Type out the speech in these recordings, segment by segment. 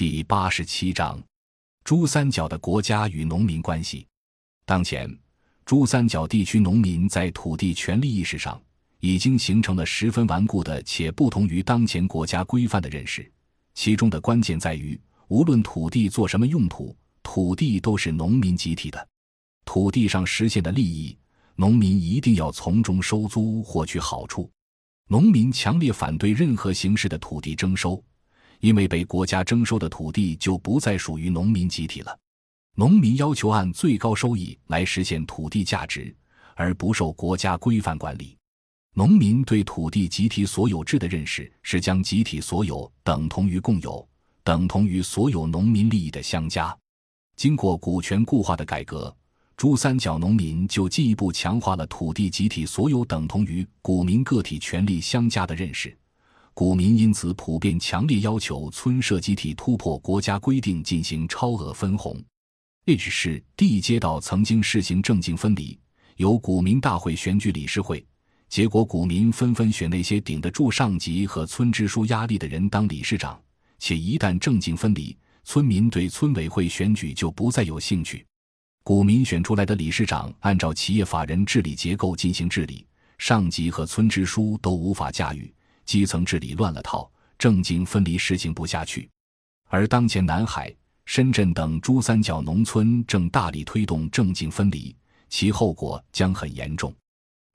第八十七章：珠三角的国家与农民关系。当前，珠三角地区农民在土地权利意识上已经形成了十分顽固的且不同于当前国家规范的认识。其中的关键在于，无论土地做什么用途，土地都是农民集体的。土地上实现的利益，农民一定要从中收租获取好处。农民强烈反对任何形式的土地征收。因为被国家征收的土地就不再属于农民集体了，农民要求按最高收益来实现土地价值，而不受国家规范管理。农民对土地集体所有制的认识是将集体所有等同于共有，等同于所有农民利益的相加。经过股权固化的改革，珠三角农民就进一步强化了土地集体所有等同于股民个体权利相加的认识。股民因此普遍强烈要求村社集体突破国家规定进行超额分红。H 市地街道曾经试行政经分离，由股民大会选举理事会，结果股民纷纷选那些顶得住上级和村支书压力的人当理事长，且一旦政经分离，村民对村委会选举就不再有兴趣。股民选出来的理事长按照企业法人治理结构进行治理，上级和村支书都无法驾驭。基层治理乱了套，政经分离实行不下去，而当前南海、深圳等珠三角农村正大力推动政经分离，其后果将很严重。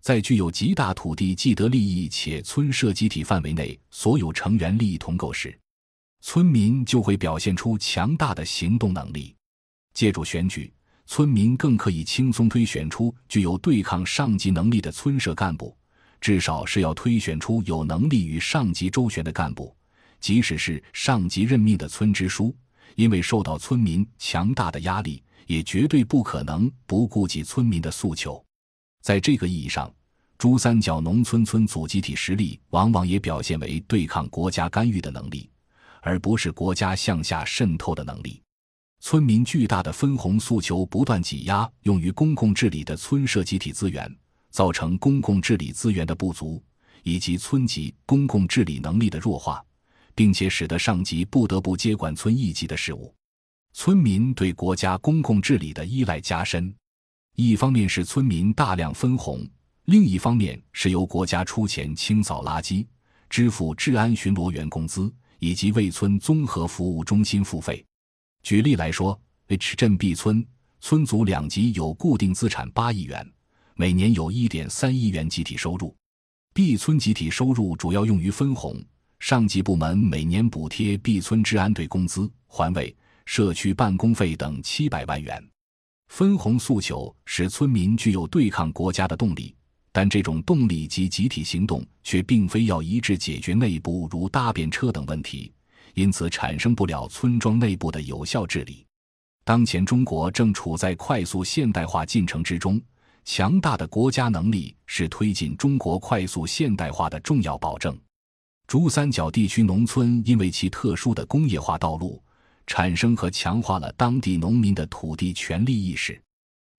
在具有极大土地既得利益且村社集体范围内所有成员利益同构时，村民就会表现出强大的行动能力。借助选举，村民更可以轻松推选出具有对抗上级能力的村社干部。至少是要推选出有能力与上级周旋的干部，即使是上级任命的村支书，因为受到村民强大的压力，也绝对不可能不顾及村民的诉求。在这个意义上，珠三角农村村组集体实力往往也表现为对抗国家干预的能力，而不是国家向下渗透的能力。村民巨大的分红诉求不断挤压用于公共治理的村社集体资源。造成公共治理资源的不足，以及村级公共治理能力的弱化，并且使得上级不得不接管村一级的事务，村民对国家公共治理的依赖加深。一方面是村民大量分红，另一方面是由国家出钱清扫垃圾、支付治安巡逻员工资，以及为村综合服务中心付费。举例来说，H 镇 B 村村组两级有固定资产八亿元。每年有一点三亿元集体收入，B 村集体收入主要用于分红，上级部门每年补贴 B 村治安队工资、环卫、社区办公费等七百万元。分红诉求使村民具有对抗国家的动力，但这种动力及集体行动却并非要一致解决内部如搭便车等问题，因此产生不了村庄内部的有效治理。当前中国正处在快速现代化进程之中。强大的国家能力是推进中国快速现代化的重要保证。珠三角地区农村因为其特殊的工业化道路，产生和强化了当地农民的土地权利意识。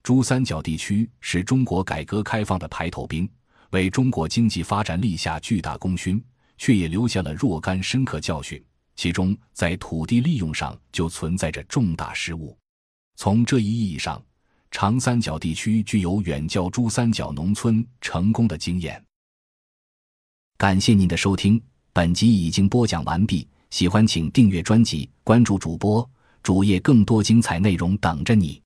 珠三角地区是中国改革开放的排头兵，为中国经济发展立下巨大功勋，却也留下了若干深刻教训。其中，在土地利用上就存在着重大失误。从这一意义上，长三角地区具有远较珠三角农村成功的经验。感谢您的收听，本集已经播讲完毕。喜欢请订阅专辑，关注主播主页，更多精彩内容等着你。